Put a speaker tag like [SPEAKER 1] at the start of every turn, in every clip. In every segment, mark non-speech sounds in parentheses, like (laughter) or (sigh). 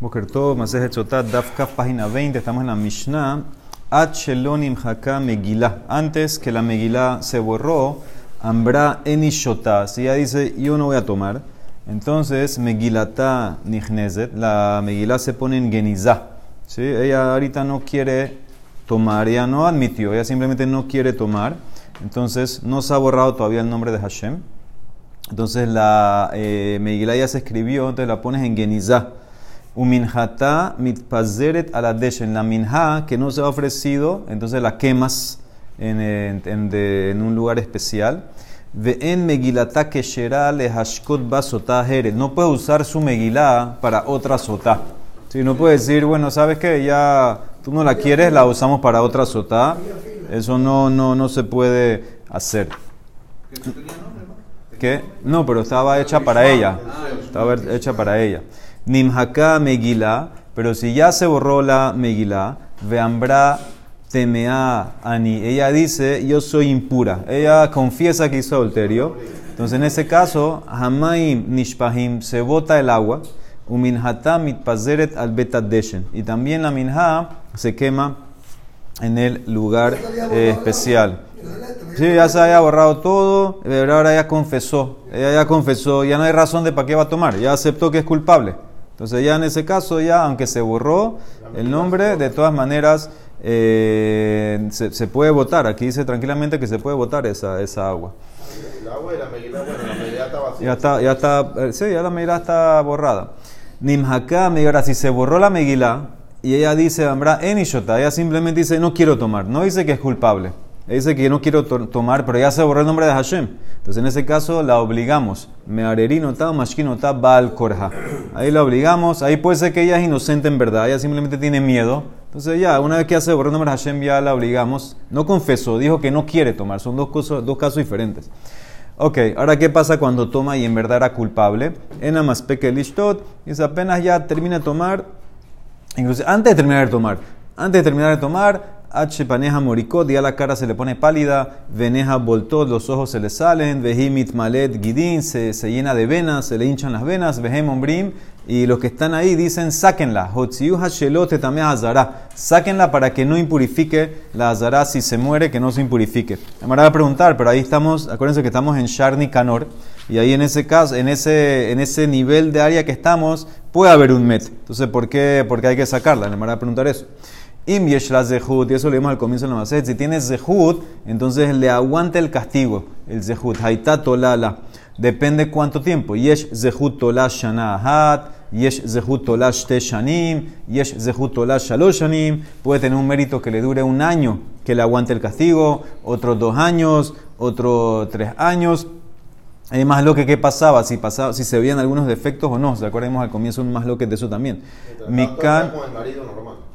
[SPEAKER 1] Boker Tov, Masejet Sotat, página 20, estamos en la Mishnah. Shelonim Haka Megillah. Antes que la Megillah se borró, Ambra Enishotá. Si ella dice, yo no voy a tomar, entonces Megilata Nihnezet, la Megillah se pone en Genizah. ¿sí? Ella ahorita no quiere tomar, ella no admitió, ella simplemente no quiere tomar. Entonces no se ha borrado todavía el nombre de Hashem. Entonces la eh, Megillah ya se escribió, entonces la pones en Genizah. Uminjata mitpazeret aladesh. En la minja que no se ha ofrecido, entonces la quemas en, en, en, de, en un lugar especial. Ve en megilata keshera le hashkot basotá No puede usar su megilá para otra sotá. Si no puede decir, bueno, ¿sabes qué? Ya tú no la quieres, la usamos para otra sotá. Eso no, no, no se puede hacer. ¿Qué? No, pero estaba hecha para ella. Estaba hecha para ella. Nimhaka Megilá, pero si ya se borró la Megilá, Veambra Temea Ani. Ella dice, yo soy impura. Ella confiesa que hizo adulterio. Entonces, en ese caso, Hamaim Nishpahim se bota el agua. Uminhata mitpazeret al betadeshen. Y también la minha se quema en el lugar eh, especial. Sí, ya se había borrado todo, pero ahora ya confesó. Ella ya confesó, ya no hay razón de para qué va a tomar. Ya aceptó que es culpable. Entonces ya en ese caso, ya aunque se borró el nombre, de todas maneras eh, se, se, puede votar. Aquí dice tranquilamente que se puede votar esa, esa agua.
[SPEAKER 2] El agua y la bueno, la está vacía.
[SPEAKER 1] Ya está, ya está, eh, sí, ya la megilá está borrada. Nimhaka, ahora si se borró la megilá y ella dice, Ambra, Enishota, ella simplemente dice, no quiero tomar, no dice que es culpable. Ella dice que no quiero to tomar, pero ya se borró el nombre de Hashem. Entonces en ese caso la obligamos. Me arerinota, mashkinota, bal korja. Ahí la obligamos. Ahí puede ser que ella es inocente en verdad. Ella simplemente tiene miedo. Entonces ya, una vez que hace borró el nombre Hashem, ya la obligamos. No confesó, dijo que no quiere tomar. Son dos, cosas, dos casos diferentes. Ok, ahora qué pasa cuando toma y en verdad era culpable. En Amaspeke Lishtot, dice apenas ya termina de tomar, incluso antes de terminar de tomar, antes de terminar de tomar, H paneja moricot, ya la cara se le pone pálida, veneja voltot, los ojos se le salen, vejimit malet gidin, se, se, llena de venas, se le hinchan las venas, vejem ombrim, y los que están ahí dicen, sáquenla, hashelote también azará, sáquenla para que no impurifique la azará si se muere, que no se impurifique. Me van a preguntar, pero ahí estamos, acuérdense que estamos en Sharni Canor, y ahí en ese caso, en ese, en ese nivel de área que estamos, puede haber un met. Entonces, ¿por qué, por qué hay que sacarla? Me van a preguntar eso. Im la zehut, y eso lo vimos al comienzo de la maset. Si tienes zehut, entonces le aguanta el castigo, el zehut. Haita tolala. Depende cuánto tiempo. Yesh zehut tola shana ahat, yesh zehut tola shte shanim, yesh zehut tola shalosh shanim. Puede tener un mérito que le dure un año, que le aguante el castigo, otros dos años, otros tres años. Hay más lo que qué pasaba, si pasaba, si se veían algunos defectos o no. ¿Se al comienzo un más lo que de eso también?
[SPEAKER 2] Mikan. Con el marido normal.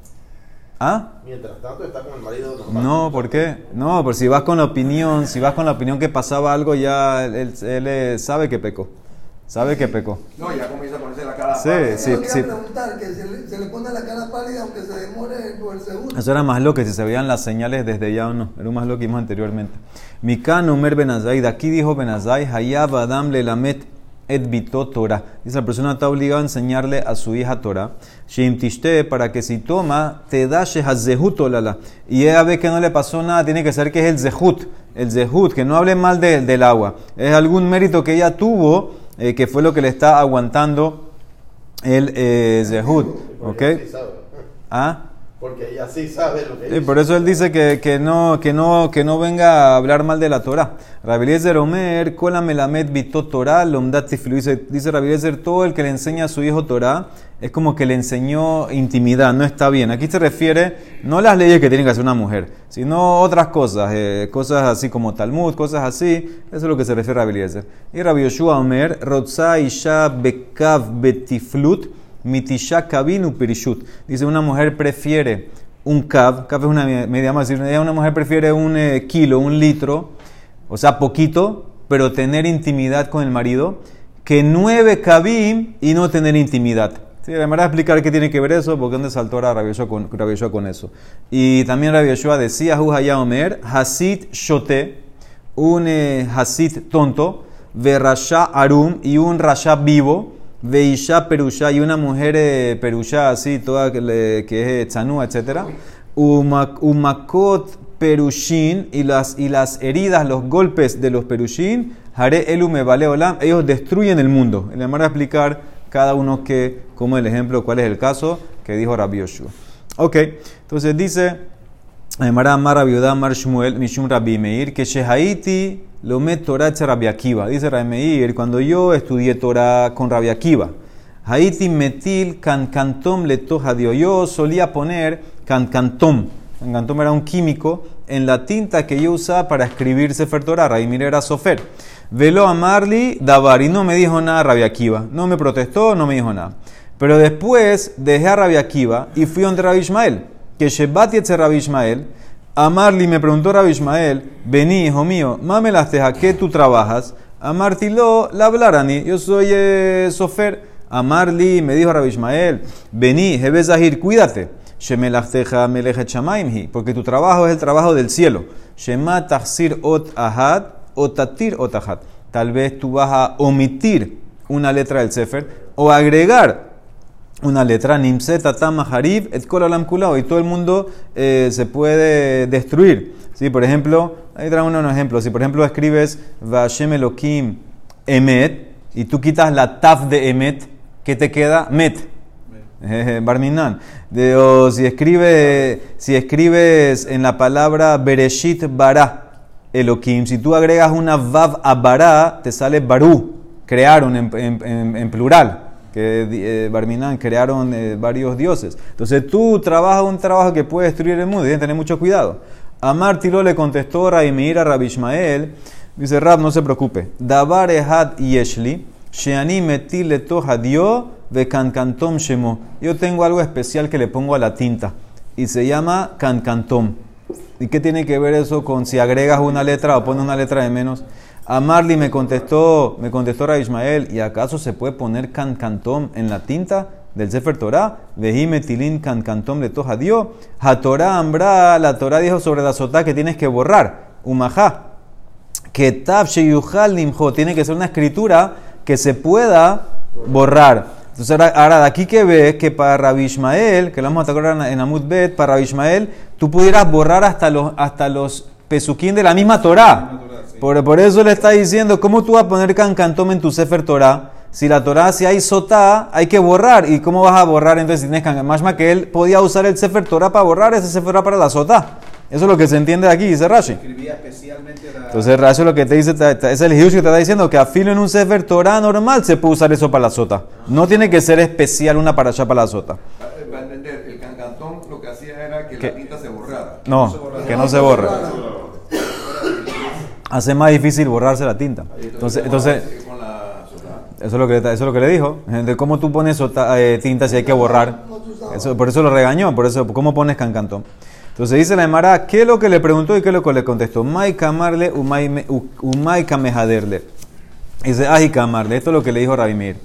[SPEAKER 1] ¿Ah?
[SPEAKER 2] Mientras tanto está con el marido normal.
[SPEAKER 1] No, ¿por qué? No, por si vas con la opinión, si vas con la opinión que pasaba algo, ya él, él, él sabe que pecó. Sabe que pecó.
[SPEAKER 3] No, ya comienza a ponerse la cara
[SPEAKER 1] sí,
[SPEAKER 3] pálida.
[SPEAKER 1] Sí, sí,
[SPEAKER 4] preguntar que se le, se le pone la cara pálida aunque se demore por el segundo.
[SPEAKER 1] Eso era más lo que si se veían las señales desde ya o no. Era más lo que vimos anteriormente. Mikan Omer Benazai, de aquí dijo Benazai, Hayab Adam le bito Torah. Dice, la persona está obligada a enseñarle a su hija Torah. Shim tishte, para que si toma, te da shehazehut olala. Y ella ve que no le pasó nada, tiene que ser que es el zehut. El zehut, que no hable mal de, del agua. Es algún mérito que ella tuvo, eh, que fue lo que le está aguantando el eh, zehut. ¿Ok? ¿Ah?
[SPEAKER 2] Porque ella sí sabe lo que
[SPEAKER 1] Sí, por eso él dice que, que, no, que, no, que no venga a hablar mal de la Torah. Rabeliezer Omer, Kola Melamed Bito Torah, Lomdat dice Rabeliezer, todo el que le enseña a su hijo Torah es como que le enseñó intimidad, no está bien. Aquí se refiere no las leyes que tiene que hacer una mujer, sino otras cosas, eh, cosas así como Talmud, cosas así. Eso es lo que se refiere a Rabeliezer. Y Rabbi Yoshua Omer, Rotza Isha Bekav Betiflut. Mitisha Kabinu Pirishut. Dice, una mujer prefiere un cab, cab es una media más, una mujer prefiere un eh, kilo, un litro, o sea, poquito, pero tener intimidad con el marido, que nueve kabim y no tener intimidad. Sí, de manera explicar qué tiene que ver eso, porque dónde saltó ahora Rabbi con, con eso. Y también Rabbi Yoshua decía, Juhaya Omer, Hasid Shote, un eh, Hasid tonto, Verasha Arum y un Rasha vivo, veisha perusha y una mujer eh, perusha así, toda que, le- que es tzanúa, etc. Uma- Umakot perushin y las, y las heridas, los golpes de los perushin, haré elu me vale olam, ellos destruyen el mundo. Le vamos a explicar cada uno que, como el ejemplo, cuál es el caso que dijo Rabbi Yoshua. Ok, entonces dice, Emara Amar Rabbi Yehuda Amar Shmuel Mishum Rabbi Meir que Shehaiti lo met Torah Rabbi Akiva. Dice Rabbi Meir, cuando yo estudié Torah con Rabbi Akiva, Haiti metil can cantom le tojadio. Yo solía poner can cantom. Can cantom era un químico en la tinta que yo usaba para escribir Sefer Torah. Meir era sofer. Velo amarli davar y no me dijo nada Rabbi. No me protestó, no me dijo nada. Pero después dejé a Rabbi y fui donde Rabbi Ishmael. Que Shebat Yetzer Rabbi Ishmael. Amarli me preguntó Rabbi Ishmael, vení, hijo mío, mamelaste a qué tú trabajas. Amartilo, la hablarani, yo soy eh, sofer. Amarli me dijo Rabbi Ishmael, vení, Jebezahir, cuídate. Shemelachteja melechet shamaimhi, porque tu trabajo es el trabajo del cielo. Shema tachsir ot ahad, o tatir ot ahad. Tal vez tú vas a omitir una letra del sefer o agregar una letra, Nimse, Tatam, Harib, et Kol Olam Kulao, y todo el mundo eh, se puede destruir. ¿Sí? Por ejemplo, ahí traigo un ejemplo. Si por ejemplo escribes Vashem Elohim Emet, y tú quitas la taf de Emet, ¿qué te queda? Met. (laughs) Eh, Barminan. De- o si escribes, si escribes en la palabra Bereshit Bara, Elohim, si tú agregas una Vav a Bara, te sale Baru, crearon en, en- en- en plural, que eh, Barminan crearon eh, varios dioses. Entonces tú trabajas un trabajo que puede destruir el mundo, que tener mucho cuidado. Amar Tilo le contestó Raimir a Rabbi Ishmael, dice Rab, no se preocupe, Dabar Ehad Yeshli, Sheani Metil Letohadio, de Cancantom Shemo. Yo tengo algo especial que le pongo a la tinta, y se llama Cancantom. ¿Y qué tiene que ver eso con si agregas una letra o pones una letra de menos? Amarli me contestó, me contestó Rabbi Ismael, ¿y acaso se puede poner can cantom en la tinta del Sefer Torah? Vejime tilin can cantom le toja dio. Ha Torah ambra, la Torah dijo sobre la sotá que tienes que borrar. Umajá. Que tab nimjo, tiene que ser una escritura que se pueda borrar. Entonces ahora, ahora de aquí que ves que para Rabbi Ishmael, que lo vamos a tocar en Amud Bet, para Rabbi Ishmael, tú pudieras borrar hasta los, hasta los pesuquín de la misma Torah. Por, por eso le está diciendo, ¿cómo tú vas a poner cancantom en tu Sefer Torah? Si la Torah, si hay sotá, hay que borrar. ¿Y cómo vas a borrar entonces si tienes cancantom? Más que él podía usar el Sefer Torah para borrar, ese Sefer Torah para la sotá. Eso es lo que se entiende de aquí, dice Rashi.
[SPEAKER 3] Escribía especialmente la...
[SPEAKER 1] Entonces Rashi lo que te dice, es el hidush que te está diciendo, que a filo en un Sefer Torah normal se puede usar eso para la sota. No tiene que ser especial una para allá para la sota.
[SPEAKER 3] Eh, Para entender, el cancantón lo que hacía era que
[SPEAKER 1] ¿Qué?
[SPEAKER 3] la tinta se borrara.
[SPEAKER 1] No, que no se borre. Hace más difícil borrarse la tinta. Entonces, entonces eso, es lo que, eso es lo que le dijo. De cómo tú pones eh, tinta si hay que borrar. Eso, por eso lo regañó, por eso, ¿cómo pones cancantón? Entonces dice la Emara, ¿qué es lo que le preguntó y qué es lo que le contestó? Mai kamarle, umai kamehaderle. Dice, ay kamarle, esto es lo que le dijo Rabimir.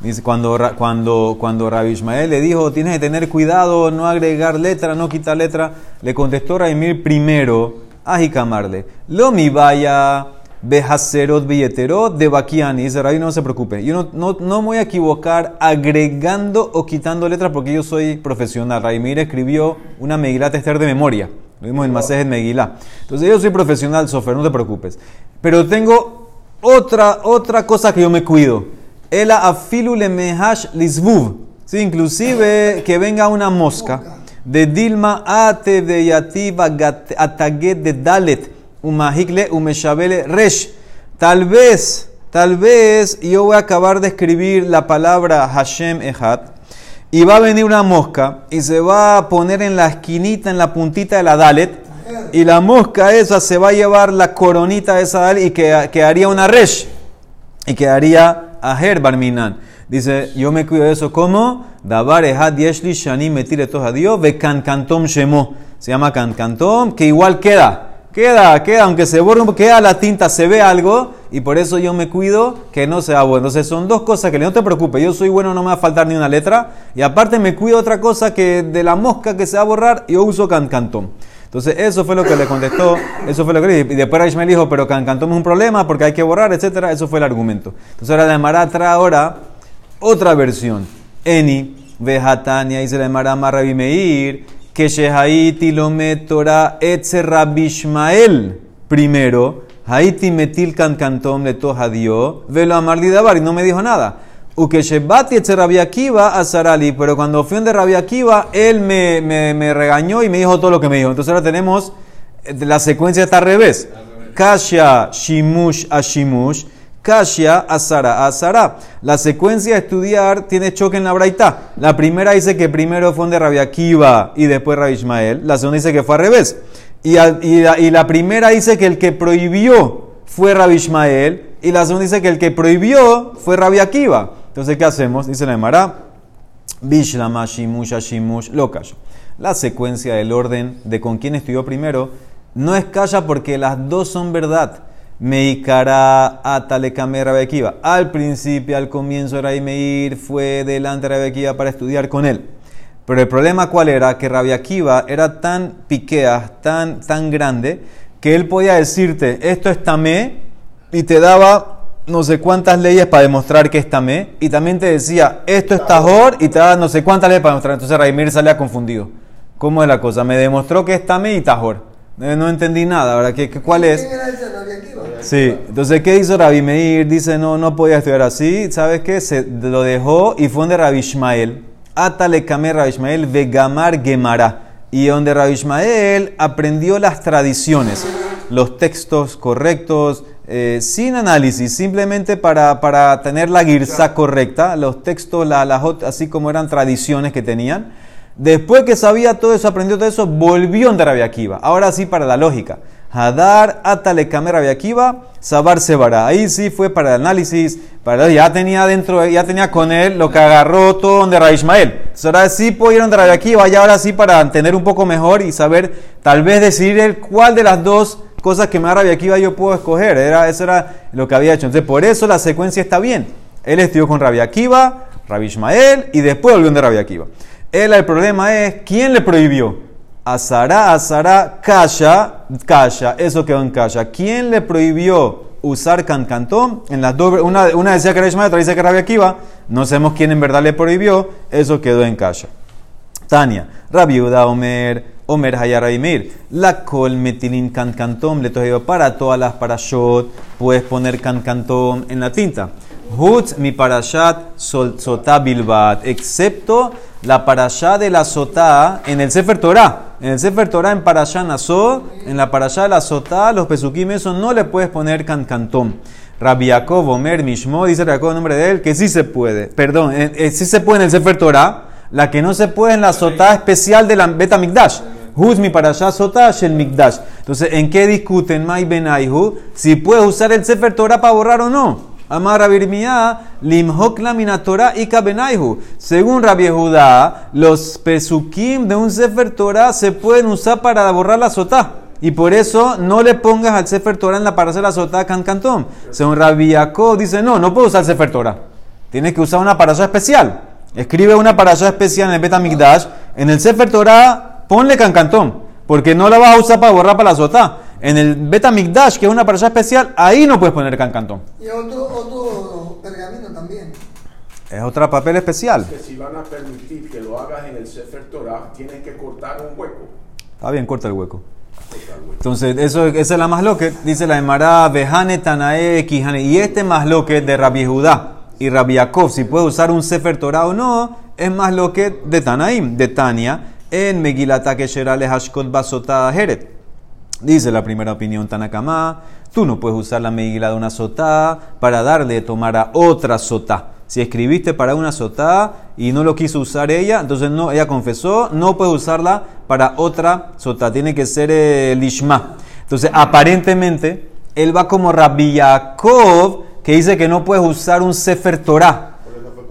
[SPEAKER 1] Dice, cuando, cuando, cuando Rabbi Ismael le dijo, tienes que tener cuidado, no agregar letra, no quitar letra, le contestó Rabimir primero, ay kamarle, lo mi vaya, behacerot billeterot de Bakiani. Dice, Rabbi, no se preocupe, yo no, no, no voy a equivocar agregando o quitando letras porque yo soy profesional. Rabimir escribió una Megilá Esther de memoria. Lo vimos en Masejet Megilá. Entonces yo soy profesional, Sofer, no te preocupes. Pero tengo otra, otra cosa que yo me cuido. Ela afilu le mehash lisvuv. Sí, inclusive que venga una mosca. De Dilma ate de yativa gat- ataget de dalet. Umahikle umeshabele resh. Tal vez, tal vez yo voy a acabar de escribir la palabra Hashem Echad. Y va a venir una mosca y se va a poner en la esquinita, en la puntita de la Dalet. Y la mosca esa se va a llevar la coronita de esa Dalet y que, quedaría una resh. Y quedaría aher barminan. Dice, yo me cuido de eso como Dabar ehad yeshli shani metire Dios ve cancantom shemo. Se llama cancantom, que igual queda. Queda, queda, aunque se borre, queda la tinta, se ve algo, y por eso yo me cuido que no sea bueno. Entonces son dos cosas que no te preocupes, yo soy bueno, no me va a faltar ni una letra, y aparte me cuido otra cosa que de la mosca que se va a borrar, yo uso cancantón. Entonces eso fue lo que le contestó, eso fue lo que le dije. Y después Ishmael dijo, pero cancantón es un problema porque hay que borrar, etcétera. Eso fue el argumento. Entonces ahora la trae ahora Otra versión. Eni, Vejatania, y se le marama Rabbi Meir, que Shehaiti lo metora etze Rabbi Ishmael. Primero, Haiti metil can cantom le toja dio, velo dabar, y no me dijo nada. Uke Shebati etze Rabbi Akiva a Sarali, pero cuando fui de Rabbi Akiva, él me, me, me regañó y me dijo todo lo que me dijo. Entonces ahora tenemos, eh, la secuencia está al revés. Kasha Shimush a Shimush, Kasha Asara Asara. La secuencia de estudiar tiene choque en la braita. La primera dice que primero fue de Rabbi Akiva y después Rabbi Ishmael. La segunda dice que fue al revés. Y, la, primera dice que el que prohibió fue Rabbi Ishmael. Y la segunda dice que el que prohibió fue Rabbi Akiva. Entonces, ¿qué hacemos? Dice la Emara. Bishlama Shimush Shimush. La secuencia del orden de con quién estudió primero no es calla porque las dos son verdad. Meikara Atalekame Rabekiva. Al principio, al comienzo, Meir fue delante de Rabekiva para estudiar con él. Pero el problema cuál era? Que Rabbi Akiva era tan piquea, tan, tan grande, que él podía decirte, esto es tamé, y te daba no sé cuántas leyes para demostrar que es tamé, y también te decía, esto es tajor, y te daba no sé cuántas leyes para demostrar. Entonces Rabbi Meir salía confundido. ¿Cómo es la cosa? Me demostró que es tamé y tajor. Eh, No entendí nada, ¿verdad? ¿Qué, qué- ¿Cuál es?
[SPEAKER 4] ¿Quién
[SPEAKER 1] Sí, entonces, ¿qué hizo Rabbi Meir? Dice, no, no podía estudiar así. ¿Sabes qué? Se lo dejó y fue donde Rabbi Ishmael. Atale Kame Rabbi Ishmael Vegamar Gemara. Y donde Rabbi Ishmael aprendió las tradiciones, los textos correctos, eh, sin análisis, simplemente para, para tener la girsa correcta, los textos, la, ot- así como eran tradiciones que tenían. Después que sabía todo eso, aprendió todo eso, volvió donde Rabbi Akiva. Ahora sí, para la lógica. Hadar atale kame Rabbi Akiva, sabar sebara. Ahí sí fue para el análisis, para ya tenía dentro, ya tenía con él lo que agarró todo donde Rabbi Ismael. Ahora sí puedo ir donde Rabbi Akiva, y ahora sí para entender un poco mejor y saber, tal vez decidir el cuál de las dos cosas que me da Rabbi Akiva yo puedo escoger. Era, eso era lo que había hecho. Entonces por eso la secuencia está bien. Él estudió con Rabbi Akiva, Rabbi Ismael y después volvió donde Rabbi Akiva. Él, el problema es, ¿quién le prohibió? Azara, Azara, Kasha, Kasha, eso quedó en Kasha. ¿Quién le prohibió usar cancantón? En las dos, una, una decía que era Ismael, otra dice que era Rabbi Akiva. No sabemos quién en verdad le prohibió, eso quedó en Kasha. Tania, Rabbi Yehuda Omer, Omer Hayar Rabbi Meir. La col metilin cancantom le para todas las parashot, puedes poner cancantom en la tinta. Hutz mi parashat sotá bilbat, excepto la parashá de la sotá en el Sefer Torah. En el Sefer Torah, en parashá nasó, en la parashá de la sotá, los pesukim, no le puedes poner cancantom. Rabbi Yaakov Omer Mishmo, dice Yaakov el nombre de él, que sí se puede. Perdón, eh, eh, sí se puede en el Sefer Torah, la que no se puede en la sotá especial de la Beta Mikdash. Huz mi para allá sotá shel Mikdash. Entonces, ¿en qué discuten Mai Benaihu? Si puedes usar el Sefer Torah para borrar o no. Amar Rabbi Irmiyah, limhok lamina Torah ika benaihu. Según Rabbi Judá, los pesukim de un Sefer Torah se pueden usar para borrar la sotá. Y por eso no le pongas al Sefer Torah en la para hacer la sotá can cantón. Según Rabbi Yaakov dice, no, no puedo usar el Sefer Torah. Tienes que usar una parasha especial. Escribe una parasha especial en el Betamikdash. En el Sefer Torah, ponle cancantón. Porque no la vas a usar para borrar para la sotá. En el Betamikdash, que es una parasha especial, ahí no puedes poner cancantón.
[SPEAKER 4] Y otro, otro pergamino también.
[SPEAKER 1] Es otra papel especial.
[SPEAKER 5] que si van a permitir que lo hagas en el Sefer Torah, tienes que cortar un hueco.
[SPEAKER 1] Está bien, corta el hueco. Entonces, eso, esa es la más loque. Dice la Emara, Behane Tanae Kijane. Y este más loque de Rabbi Judá y Rabbi Yaakov, si puede usar un Sefer Torah o no, es más loque de Tanaim, de Tania, en Megilata Kesherale Hashkot Basota Heret. Dice la primera opinión Tanakama, tú no puedes usar la Megilá de una sotá para darle de tomar a otra sotá. Si escribiste para una sotá y no lo quiso usar ella, entonces no, ella confesó, no puedes usarla para otra sotá. Tiene que ser el Ishma. Entonces, aparentemente, él va como Rabbi Yaakov, que dice que no puedes usar un Sefer Torah.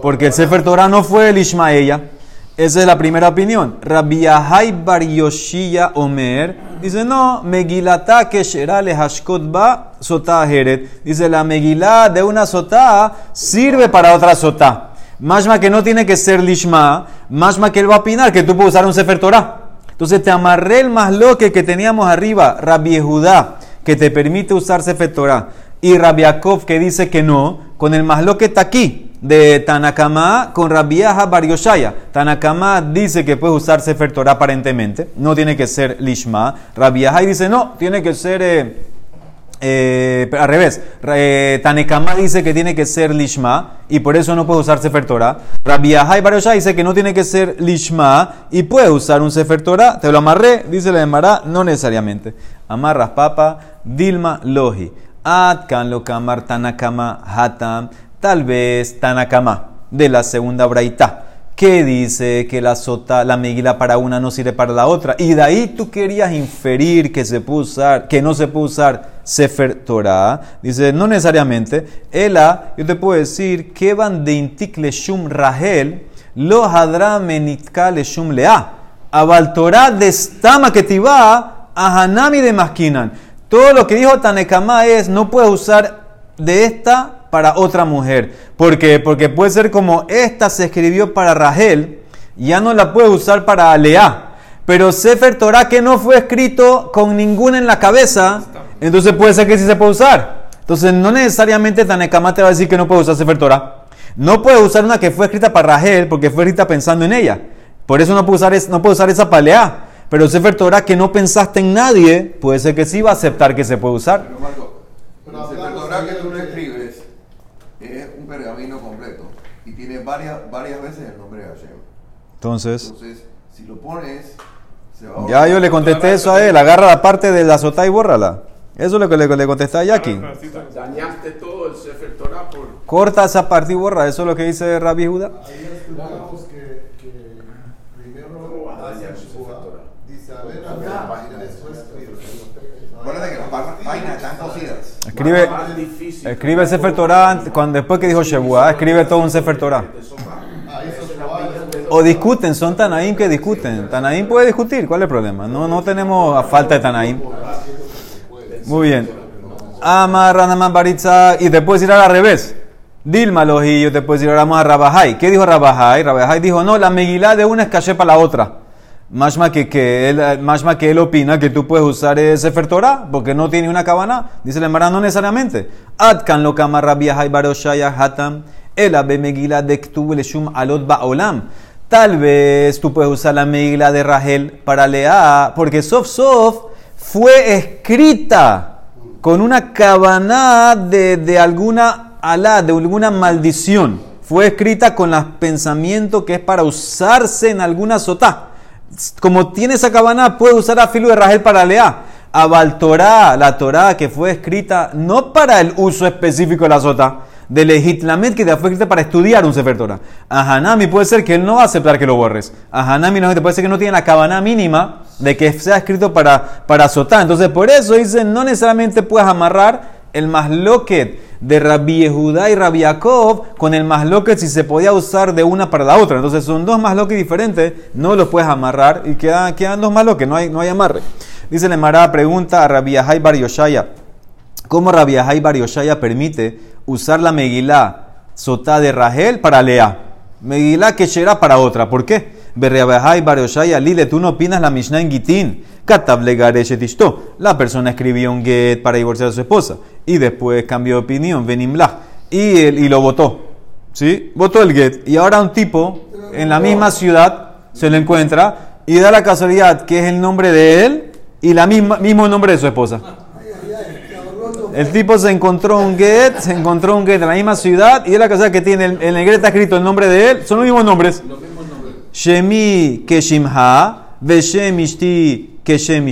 [SPEAKER 1] Porque el Sefer Torah no fue el Ishmaella. Esa es la primera opinión. Rabbi Yahai Bar Yoshia Omer dice: No, Megilata Keshera le Hashkot Ba Sotá Heret. Dice: La Megilá de una sotá sirve para otra sotá. Mashma que no tiene que ser Lishma, mashma que él va a opinar que tú puedes usar un Sefer Torah. Entonces te amarré el más loque que teníamos arriba, Rabbi Judá, que te permite usar Sefer Torah, y Rabbi Yaakov que dice que no, con el más loque está aquí. De Tanakama con Rabiaja Bar Yoshaya. Tanakama dice que puede usar Sefer Torah aparentemente, no tiene que ser Lishma. Rabiaja dice no, tiene que ser. eh, eh, al revés, eh, Tanekama dice que tiene que ser Lishma y por eso no puede usar Sefer Torah. Rabbi Yoshai dice que no tiene que ser Lishma y puede usar un Sefer Torah. Te lo amarré, dice la Emara, no necesariamente. Amarras papa, Dilma Lohi. Atkan lo kamar Tanakama Hatam. Tal vez Tanakama de la segunda braita que dice que la sota, la megila para una no sirve para la otra. Y de ahí tú querías inferir que se puede usar, que no se puede usar Sefer Torah. Dice, no necesariamente. Ela, yo te puedo decir, que van de intik leshum rahel, lo hadra menitka lea. De stama que a hanami de maskinan. Todo lo que dijo Tanekama es, no puedes usar de esta para otra mujer. ¿Por qué? Porque puede ser como esta se escribió para Rahel, ya no la puede usar para Lea. Pero Sefer Torah que no fue escrito con ninguna en la cabeza, entonces puede ser que sí se puede usar. Entonces no necesariamente Tanekama te va a decir que no puede usar Sefer Torah. No puede usar una que fue escrita para Rahel porque fue escrita pensando en ella. Por eso no puede usar, no puede usar esa para Lea. Pero Sefer Torah que no pensaste en nadie, puede ser que sí va a aceptar que se puede usar.
[SPEAKER 3] Pero Marco,
[SPEAKER 2] Pero
[SPEAKER 3] el
[SPEAKER 2] hablamos
[SPEAKER 3] Torah que
[SPEAKER 2] de-
[SPEAKER 3] tú no escribes es un pergamino completo y tiene varias, varias veces el nombre de Hashem.
[SPEAKER 1] Entonces...
[SPEAKER 3] Entonces, si lo pones, se va a
[SPEAKER 1] Ya yo le contesté eso a él, agarra la parte de la sota y bórrala. Eso es lo que le, le contesté a Jackie.
[SPEAKER 5] Dañaste todo el Sefer Torah por.
[SPEAKER 1] Corta esa parte y borra, eso es lo que dice Rabbi Judá.
[SPEAKER 2] Ahí explicamos que, que primero hace el Shua, dice, a ver, a ver, y después escribe.
[SPEAKER 3] Acuérdate que las pa- páginas están cosidas.
[SPEAKER 1] Escribe,
[SPEAKER 5] difícil.
[SPEAKER 1] escribe el Sefer Torah, cuando, después que dijo Shebuah, escribe todo un Sefer Torah.
[SPEAKER 2] Ah, después-
[SPEAKER 1] O discuten, son Tanaim que discuten. Tanaim puede discutir, ¿cuál es el problema? No, no tenemos falta de Tanaim. Muy bien. Amarra Naman Baritza, y te puedes ir al revés. Dilma Lojillo, te puedes ir ahora vamos a Rabajai. ¿Qué dijo Rabajai? Rabajai dijo, no, la megilá de una es caché para la otra. Mashma que, que él, que él opina que tú puedes usar Sefer Torah porque no tiene una cabana. Dice la Emara, no necesariamente. Atkan lo Hatam. El abe megilá de Ktub Leshum Alot Ba'olam. Tal vez tú puedes usar la megilá de Rahel para Lea, porque Sof Sof fue escrita con una cabana de, de alguna alá, de alguna maldición. Fue escrita con los pensamientos que es para usarse en alguna sotá. Como tiene esa cabana, puede usar a filo de Rahel para Lea. Abal Torah, la Torah que fue escrita no para el uso específico de la sota, de Legitlamet que fue escrita para estudiar un Sefer Torah. A Hanami puede ser que él no va a aceptar que lo borres. A Hanami no puede ser que no tiene la cabana mínima de que sea escrito para, para sotá. Entonces, por eso dice, no necesariamente puedes amarrar el masloquet de Rabbi Yehudá y Rabbi Yaakov con el masloquet si se podía usar de una para la otra. Entonces son dos masloquet diferentes, no los puedes amarrar y quedan, quedan dos masloquet, no hay, no hay amarre. Dice la pregunta a Rabbi Yahai Bar Yoshaya, ¿cómo Rabbi Yahai Bar Yoshaya permite usar la Megilá sotá de Rahel para Lea? Megilá que será para otra, ¿por qué? Berreabahai Bar Yoshaya, Lile, tú no opinas la Mishnah en Gitín. Katable Gareshet Ishto. La persona escribió un get para divorciar a su esposa y después cambió de opinión, Benimlah, y, él- y lo votó. ¿Sí? Votó el get. Y ahora un tipo en la misma ciudad se lo encuentra y da la casualidad que es el nombre de él y la misma mismo nombre de su esposa. El tipo se encontró un get, se encontró un get en la misma ciudad y es la cosa que tiene, el- el está escrito el nombre de él, son los mismos nombres. Shemi Keshimha, Veshem Ishti Keshem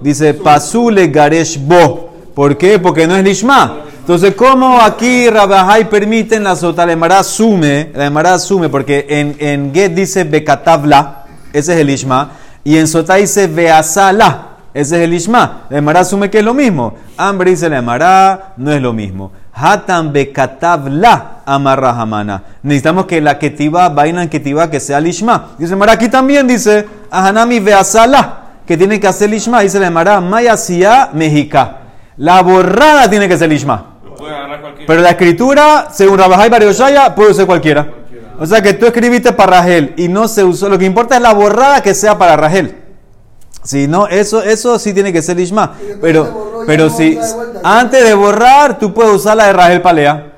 [SPEAKER 1] dice Pasule Garesh Bo. ¿Por qué? Porque no es Lishma. Entonces, ¿cómo aquí Rabahai permiten la sota? La Emara asume, la Emara asume, porque en, en Get dice Bekatavla, ese es el Lishma, y en sota dice Beasala, ese es el Ishma. La Emara asume que es lo mismo. Hambre dice la Emara, no es lo mismo. Hatan bekatavla amarra hamana. Necesitamos que la ketiva, vaina en ketiva, que sea lishma. Dice Emara, aquí también dice, ahanami veasala, que tiene que hacer lishma. Dice la Emara, mayasia mexica. La borrada tiene que ser lishma. Pero la escritura, según Rabajai Barioshaya, puede ser cualquiera. O sea que tú escribiste para Rahel y no se usó. Lo que importa es la borrada que sea para Rahel. Si no, eso, eso sí tiene que ser Ishma.
[SPEAKER 4] Y
[SPEAKER 1] Pero,
[SPEAKER 4] ya
[SPEAKER 1] si
[SPEAKER 4] usa de vuelta.
[SPEAKER 1] antes de borrar, tú puedes usar la de Rahel Palea.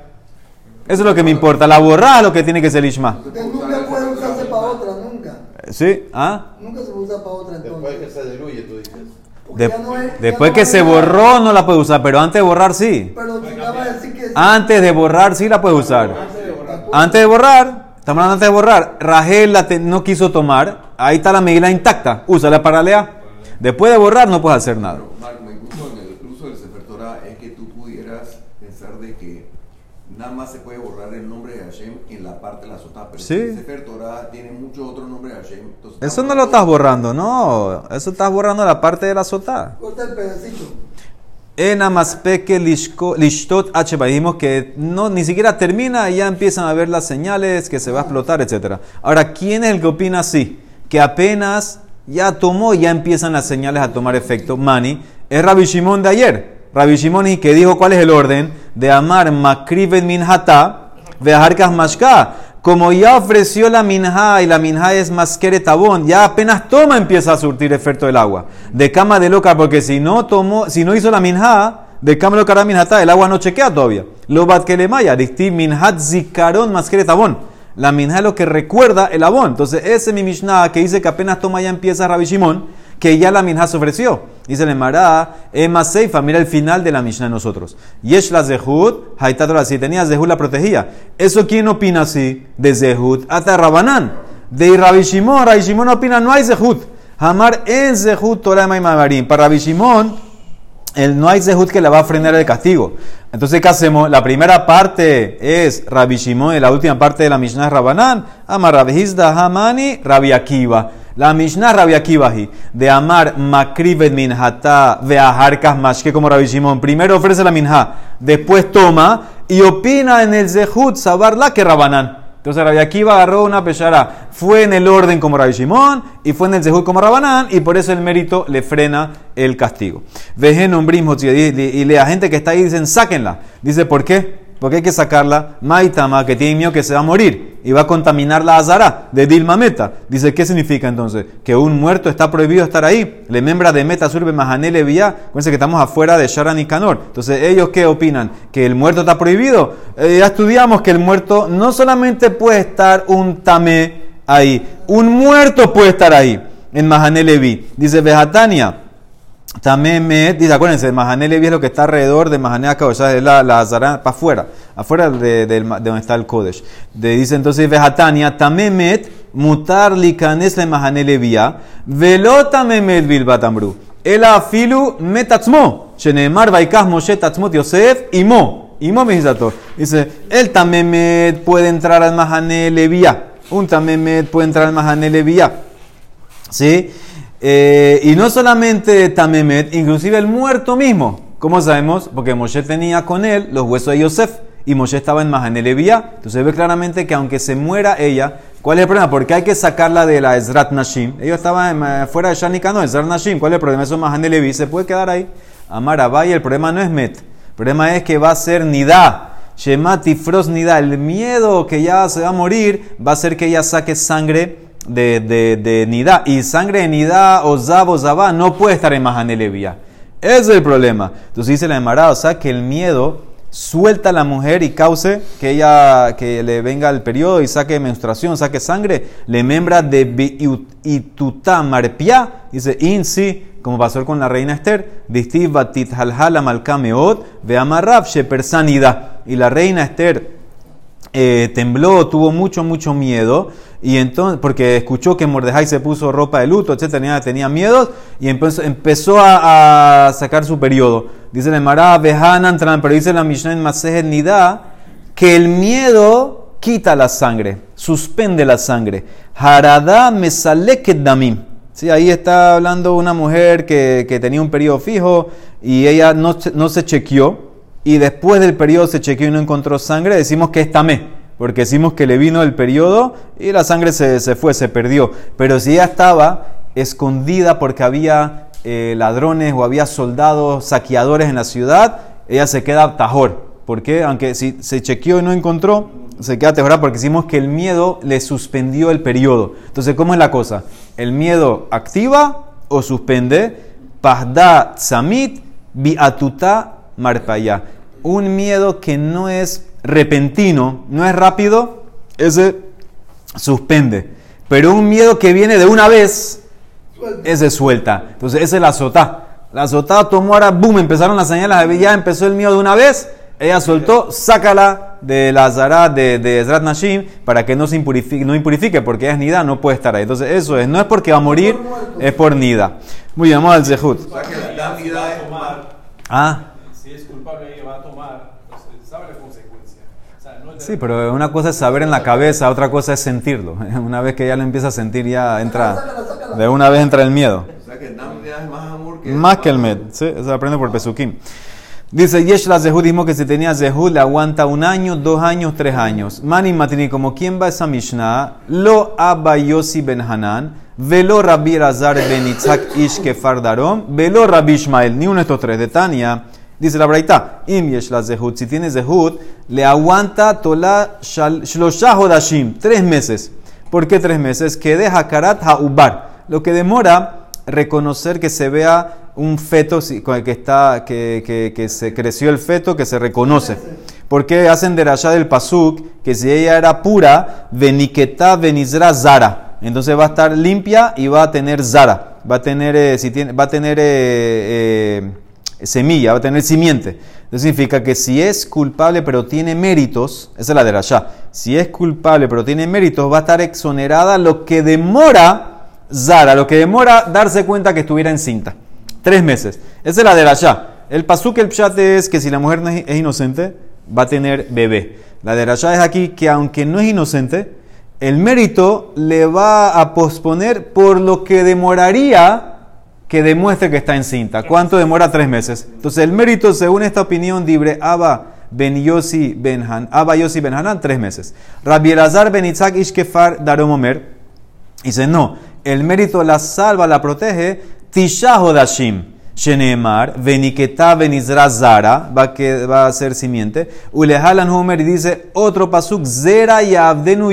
[SPEAKER 1] Eso es lo que me importa. La borrada es lo que tiene que ser Ishma.
[SPEAKER 4] Nunca puede usarse para otra, nunca.
[SPEAKER 1] ¿Sí? ¿Ah?
[SPEAKER 4] Nunca se usa para otra
[SPEAKER 2] Después que
[SPEAKER 4] entonces.
[SPEAKER 2] se diluye, tú dices.
[SPEAKER 1] De-
[SPEAKER 4] no es-
[SPEAKER 1] después
[SPEAKER 4] no
[SPEAKER 1] que se borró no la puede usar, pero antes de borrar sí.
[SPEAKER 4] Pero si acaba de decir que
[SPEAKER 1] Antes de borrar sí la puede usar. Antes de borrar, estamos hablando antes de borrar, Rachel la te- no quiso tomar, ahí está la Megilá intacta, úsala para leer. Después de borrar no puedes hacer nada.
[SPEAKER 3] Pero, Marco, incluso en el uso del Sefer Torah es que tú pudieras pensar de que nada más se puede borrar el nombre de Hashem en la parte de la sotá, pero
[SPEAKER 1] Sí.
[SPEAKER 3] el Sefer Torah tiene muchos otros nombres de Hashem. entonces
[SPEAKER 1] Eso no lo estás borrando, no. Eso estás borrando la parte de la sotá.
[SPEAKER 4] corta el pedacito.
[SPEAKER 1] Lishko- lishtot hba. Dijimos que no, ni siquiera termina y ya empiezan a ver las señales que se va a explotar, etc. Ahora, ¿quién es el que opina así? Que apenas ya tomó y ya empiezan las señales a tomar efecto. Mani, es Rabbi Shimon de ayer. Rabbi Shimon y que dijo cuál es el orden de amar makriven minhata veaharkas mashka. Como ya ofreció la minja y la minja es más tabón, ya apenas toma empieza a surtir efecto del agua. De cama de loca, porque si no tomó, si no hizo la minja, de cama de loca minjata, el agua no chequea todavía. Lo bat que le maya, minhat zikaron más tabón. La minja es lo que recuerda el abón. Entonces, ese es mi Mishnah que dice que apenas toma ya empieza Rabbi Shimon, que ya la minja se ofreció. Dice le Mará, Ema Seifa, mira el final de la Mishnah de nosotros. Yesh la Zehut, Haitatora, si tenía Zehut la protegía. ¿Eso quién opina así? De Zehut hasta Rabanán. De Rabbi Shimon, Rabbi Shimon opina, no hay Zehut. Hamar en Zehut Torah Maimabarim. Para Rabbi Shimon, el no hay zehut que le va a frenar el castigo. Entonces, ¿qué hacemos? La primera parte es Rabbi Shimon y la última parte de la Mishnah es Rabanán. Amar Rabbi Hamani Rabbi Akiva. La Mishnah Rabbi Akiva hi, de amar makrivet minhata veaharkas mashke como Rabbi Shimon. Primero ofrece la minha, después toma y opina en el zehut sabarla que Rabanán. Entonces Rabbi Akiva agarró una pechara, fue en el orden como Rabbi Shimon y fue en el Zehut como Rabanán y por eso el mérito le frena el castigo. Vejen umbrismo y la gente que está ahí dicen sáquenla. Dice, ¿por qué? Porque hay que sacarla. Maitama, que tiene miedo que se va a morir y va a contaminar la azara de Dilma Meta. Dice, ¿qué significa entonces? Que un muerto está prohibido estar ahí. Le membra de Meta surbe mahanele vía. Acuérdense que estamos afuera de Sharan y Canor. Entonces, ¿ellos qué opinan? ¿Que el muerto está prohibido? Eh, ya estudiamos que el muerto no solamente puede estar un tamé ahí, un muerto puede estar ahí en Mahanele vi. Dice Vejatania. Me dice, acuérdense, Mahané Levi es lo que está alrededor de Mahané sea, es la, la Azara para afuera, afuera de, de- de donde está el Kodesh. De, dice entonces, Vejatania, Tamemet, mutar likanes le Mahané Levia, velo tamemet bilbatambru. El afilu metatzmo, shenemar vaikas Moshe tatzmot Yosef, imo, imo mejizator. Dice, el tamemet puede entrar al Mahané Levia, un tamemet puede entrar al Mahané Levia. ¿Sí? Eh, y no solamente Tamemet, inclusive el muerto mismo. ¿Cómo sabemos? Porque Moshe tenía con él los huesos de Yosef y Moshe estaba en Mahanelevía. Entonces ve claramente que aunque se muera ella, ¿cuál es el problema? Porque hay que sacarla de la Ezrat Nashim. Ellos estaban eh, fuera de Shanika, no, Ezrat Nashim. ¿Cuál es el problema? Eso es Mahaneleví. Se puede quedar ahí. Amar Abai, el problema no es Met. El problema es que va a ser Nidá. Shemati Fros Nidá. El miedo que ya se va a morir va a ser que ella saque sangre de, de, de Nidá. Y sangre de Nidá o Zab o Zabá no puede estar en Mahanelevía. Ese es el problema. Entonces dice la Emara, o sea que el miedo suelta a la mujer y cause que ella que le venga el periodo y saque menstruación, saque sangre, le membra de ituta marpia, dice insi, como pasó con la reina Esther, distiv batit halhala malkameot. Y la reina Esther eh, tembló, tuvo mucho, mucho miedo, y entonces, porque escuchó que Mordejai se puso ropa de luto, etc., tenía, tenía miedo, y empezó, empezó a, sacar su periodo. Dice la Emara, pero dice la Mishnah en Masejet Nida, que el miedo quita la sangre, suspende la sangre. Harada mesaleket damim. Sí, ahí está hablando una mujer que, que tenía un periodo fijo y ella no, no se chequeó y después del periodo se chequeó y no encontró sangre, decimos que es tamé, porque decimos que le vino el periodo y la sangre se, se fue, se perdió. Pero si ella estaba escondida porque había eh, ladrones o había soldados saqueadores en la ciudad, ella se queda tajor. ¿Por qué? Aunque si se chequeó y no encontró, se queda tajor porque decimos que el miedo le suspendió el periodo. Entonces, ¿cómo es la cosa? ¿El miedo activa o suspende? Pahda samit biatuta marpaya. Un miedo que no es repentino, no es rápido, ese suspende. Pero un miedo que viene de una vez, ese suelta. Entonces, esa es la azotá. La azotá tomó ahora, boom, empezaron las señales, ya empezó el miedo de una vez, ella soltó, sácala de la Zara de, de Ezrat Nashim para que no se impurifique, no impurifique, porque es Nida, no puede estar ahí. Entonces, eso es, no es porque va a morir, es por Nida. Muy bien, vamos al Zehut.
[SPEAKER 3] O sea que la, la vida es tomar.
[SPEAKER 1] Ah,
[SPEAKER 6] culpable, ella va a tomar, pues, sabe la consecuencia. O sea, no es de-
[SPEAKER 1] sí, pero una cosa es saber en la cabeza, otra cosa es sentirlo. (laughs) Una vez que ya lo empieza a sentir, ya entra, de una vez entra el miedo.
[SPEAKER 3] O sea que es más amor que.
[SPEAKER 1] Más que el med, ¿sí? se aprende por Pesukim. Dice Yesh la Zehud, dijimos que si tenía Zehud le aguanta un año, dos años, tres años. Mani Matini, como quién va esa Mishnah, lo Abba Yossi ben Hanan, velo Rabbi Razar ben Itzhak Ish Kefar Darom, velo Rabbi Ishmael, ni uno de estos tres. De Tania, dice la Braita, Im Yesh la Zehud, si tiene Zehud, le aguanta Tola Shlosha Hodashim, tres meses. ¿Por qué tres meses? Que deja Karat Haubar, lo que demora reconocer que se vea un feto si- con el que está que, que- que se creció el feto que se reconoce. Porque hacen de Rasha del pasuk que si ella era pura veniketa venizra zara entonces va a estar limpia y va a tener zara. Va a tener eh, si tiene, va a tener eh, eh, semilla va a tener simiente eso significa que si es culpable pero tiene méritos esa es la de Rasha si es culpable pero tiene méritos va a estar exonerada lo que demora Zara, lo que demora darse cuenta que estuviera encinta. Tres meses. Esa es la de Rasha. El pasuk, el pshat es que si la mujer no es, inocente, va a tener bebé. La de Rasha es aquí que aunque no es inocente, el mérito le va a posponer por lo que demoraría que demuestre que está encinta. ¿Cuánto demora? Tres meses. Entonces el mérito, según esta opinión, libre Abba ben Yossi ben Han, Abba Yossi ben Hanan, tres meses. Rabbi Elazar ben Itzhak Ishkefar Darom Omer, Dice, no, el mérito la salva, la protege. Tisha Hodashim, Sheneemar, Veniketa Benizra Zara, va, que, va a ser simiente. Ulehalan Homer y dice otro pasuk, Zera y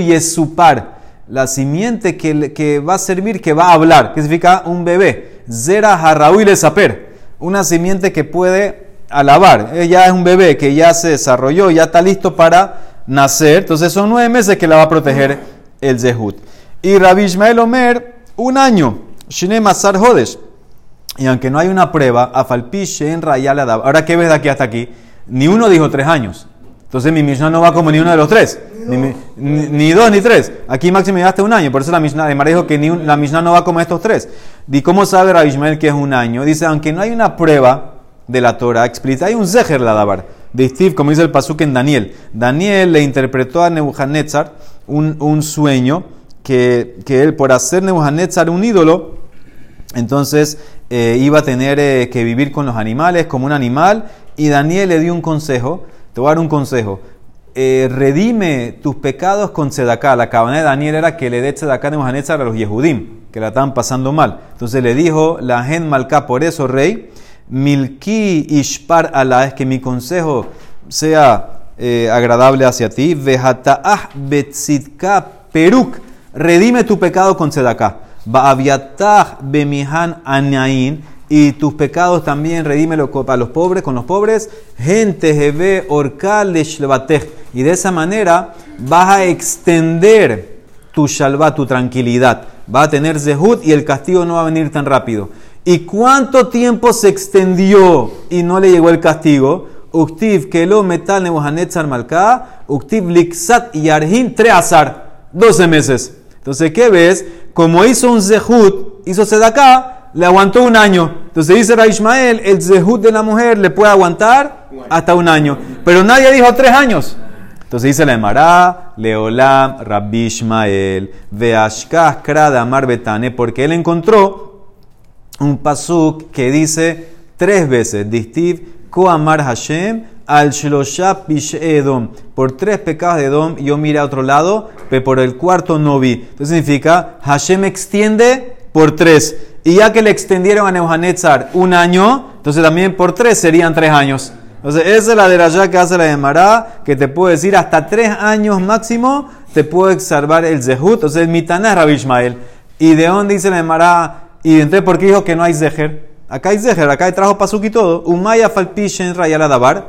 [SPEAKER 1] Yesupar, la simiente que, que va a servir, que va a hablar, que significa un bebé. Zera Harraú y Saper, una simiente que puede alabar. Ella es un bebé que ya se desarrolló, ya está listo para nacer. Entonces son nueve meses que la va a proteger el Zehut. Y Rabbi Ishmael Omer, un año. Shine Masar Hodesh. Y aunque no hay una prueba, Afalpi Shen Rayal Adab. Ahora, ¿qué ves de aquí hasta aquí? Ni uno dijo tres años. Entonces mi Mishnah no va como ni uno de los tres. Ni, ni- ni dos ni tres. Aquí máximo llegaste un año. Por eso la Mishnah de dijo que ni la Mishnah no va como estos tres. ¿Y cómo sabe Rabbi Ishmael que es un año? Dice, aunque no hay una prueba de la Torah explícita, hay un Zeher la Dabar. De Steve, como dice el pasuk en Daniel. Daniel le interpretó a Nebuchadnezzar un, un sueño que, que él, por hacer Nebuchadnezzar un ídolo, entonces eh, iba a tener eh, que vivir con los animales como un animal. Y Daniel le dio un consejo. Te voy a dar un consejo. Eh, redime tus pecados con tzedaká. La cabana de Daniel era que le dé tzedaká de Nebuchadnezzar a los Yehudim, que la estaban pasando mal. Entonces le dijo la gen malká, por eso, rey, milki ishpar ala, es que mi consejo sea eh, agradable hacia ti. Vejataah betzidka peruk, redime tu pecado con tzedaká. Ba'aviatah bemihan anain, y tus pecados también redímelo para los pobres, con los pobres. Gente jebe orkal. Y de esa manera vas a extender tu shalva, tu tranquilidad. Va a tener zehut y el castigo no va a venir tan rápido. ¿Y cuánto tiempo se extendió y no le llegó el castigo? Uktiv kelo metal nebuhanetzar malka, uktiv liksat y arhin treazar, 12 meses. Entonces, ¿qué ves? Como hizo un zehut, hizo sedaká, le aguantó un año. Entonces dice Ra Ishmael, el zehut de la mujer le puede aguantar hasta un año. Pero nadie dijo tres años. Entonces dice la Emara, Leolam, Rabbi Ishmael, Veashkah Krada Amar Betane, porque él encontró un pasuk que dice tres veces, Distiv, Koamar Hashem, al Shlosha Edom. Por tres pecados de Edom yo miré a otro lado, pero por el cuarto no vi. Entonces significa, Hashem extiende por tres. Y ya que le extendieron a Nebuchadnezzar un año, entonces también por tres serían tres años. Entonces, esa es la de la que hace la Emara, que te puede decir hasta tres años máximo te puede salvar el Zehut. Entonces, mi Taná es Rabbi Ishmael. ¿Y de dónde dice la Emara? Y entonces, ¿por qué dijo que no hay Zeher? Acá hay Zeher, acá hay trajo pasuk y todo. Umaya falpishen rayala dabar.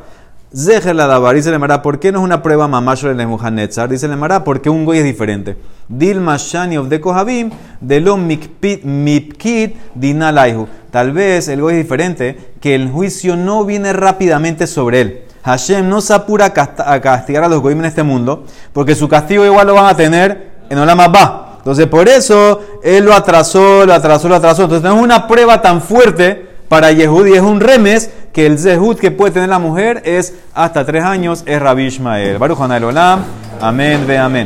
[SPEAKER 1] Zeher la dabar, dice la Mara, ¿por qué no es una prueba mamash de Nebuchadnezzar? Dice la Mara, porque un goy es diferente. Dilma Shani of de Kohabim, de lo mipkit dinalaihu. Tal vez el goy es diferente, que el juicio no viene rápidamente sobre él. Hashem no se apura a cast- a castigar a los goyim en este mundo, porque su castigo igual lo van a tener en Olam. Entonces, por eso, él lo atrasó, lo atrasó, lo atrasó. Entonces, no es una prueba tan fuerte para Yehudi, es un remes que el zehut que puede tener la mujer es hasta tres años, es Rabbi Ishmael. Baruch Olam, amén, ve amén.